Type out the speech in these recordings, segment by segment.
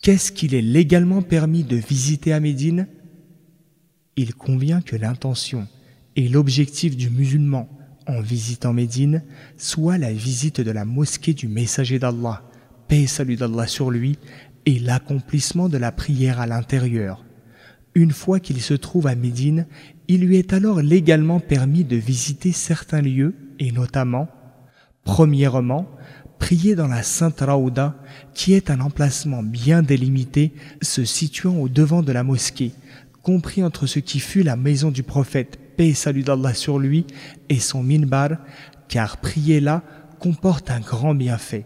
Qu'est-ce qu'il est légalement permis de visiter à Médine? Il convient que l'intention et l'objectif du musulman en visitant Médine soit la visite de la mosquée du messager d'Allah, paix et salut d'Allah sur lui, et l'accomplissement de la prière à l'intérieur. Une fois qu'il se trouve à Médine, il lui est alors légalement permis de visiter certains lieux, et notamment, premièrement, prier dans la Sainte Raouda, qui est un emplacement bien délimité se situant au devant de la mosquée, compris entre ce qui fut la maison du prophète, paix et salut d'Allah sur lui, et son minbar, car prier là comporte un grand bienfait.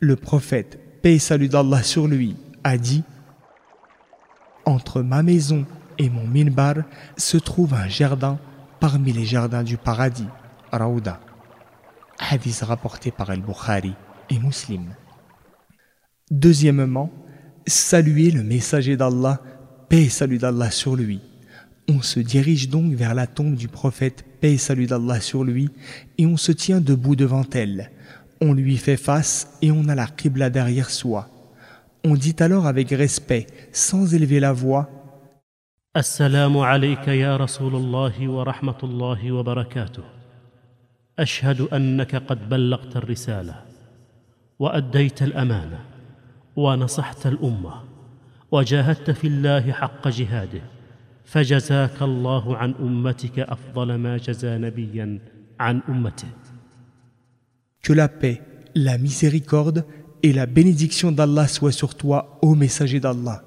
Le prophète, paix et salut d'Allah sur lui, a dit Entre ma maison et mon minbar se trouve un jardin parmi les jardins du paradis, Raouda hadith rapporté par Al-Bukhari et Muslim. Deuxièmement, saluer le messager d'Allah, paix et salut d'Allah sur lui. On se dirige donc vers la tombe du prophète, paix et salut d'Allah sur lui, et on se tient debout devant elle. On lui fait face et on a la Qibla derrière soi. On dit alors avec respect, sans élever la voix, Assalamu alayka ya Rasulullah wa rahmatullahi wa barakatuh. أشهد أنك قد بلغت الرسالة وأديت الأمانة ونصحت الأمة وجاهدت في الله حق جهاده فجزاك الله عن أمتك أفضل ما جزى نبيا عن أمته Que la paix, la miséricorde et la bénédiction d'Allah soient sur toi, ô messager d'Allah.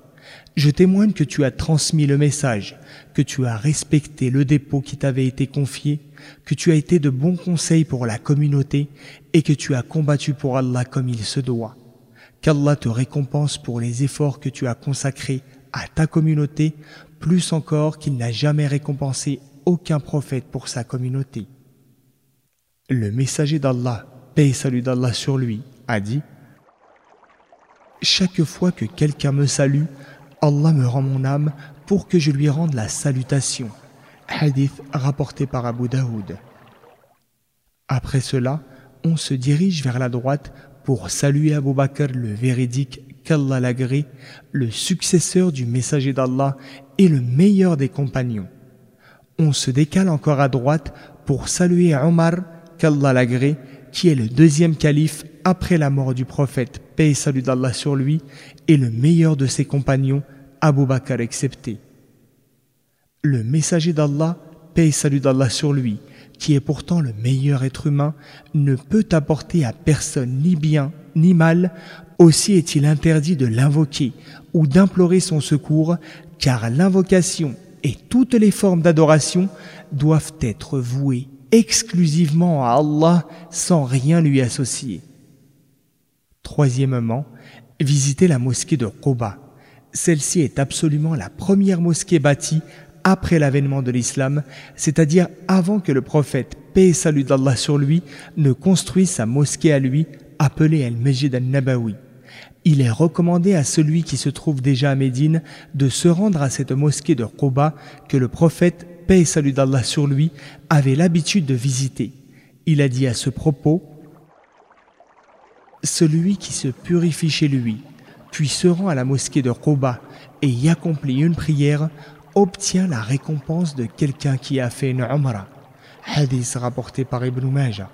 Je témoigne que tu as transmis le message, que tu as respecté le dépôt qui t'avait été confié, que tu as été de bons conseils pour la communauté et que tu as combattu pour Allah comme il se doit. Qu'Allah te récompense pour les efforts que tu as consacrés à ta communauté, plus encore qu'il n'a jamais récompensé aucun prophète pour sa communauté. Le messager d'Allah, paix salut d'Allah sur lui, a dit Chaque fois que quelqu'un me salue, Allah me rend mon âme pour que je lui rende la salutation. Hadith rapporté par Abu Daoud. Après cela, on se dirige vers la droite pour saluer Abu Bakr le véridique qu'Allah l'agrée, le successeur du messager d'Allah et le meilleur des compagnons. On se décale encore à droite pour saluer Omar qu'Allah l'agrée, qui est le deuxième calife après la mort du prophète, paix salut d'Allah sur lui, et le meilleur de ses compagnons, Abu Bakr excepté. Le messager d'Allah, paix salut d'Allah sur lui, qui est pourtant le meilleur être humain, ne peut apporter à personne ni bien ni mal, aussi est-il interdit de l'invoquer ou d'implorer son secours, car l'invocation et toutes les formes d'adoration doivent être vouées exclusivement à Allah sans rien lui associer. Troisièmement, visiter la mosquée de Quba. Celle-ci est absolument la première mosquée bâtie après l'avènement de l'islam, c'est-à-dire avant que le prophète, paix et salut d'Allah sur lui, ne construise sa mosquée à lui, appelée Al-Majid al-Nabawi. Il est recommandé à celui qui se trouve déjà à Médine de se rendre à cette mosquée de Quba que le prophète, paix et salut d'Allah sur lui, avait l'habitude de visiter. Il a dit à ce propos, celui qui se purifie chez lui, puis se rend à la mosquée de Quba et y accomplit une prière, obtient la récompense de quelqu'un qui a fait une umrah. Hadith rapporté par Ibn Majah.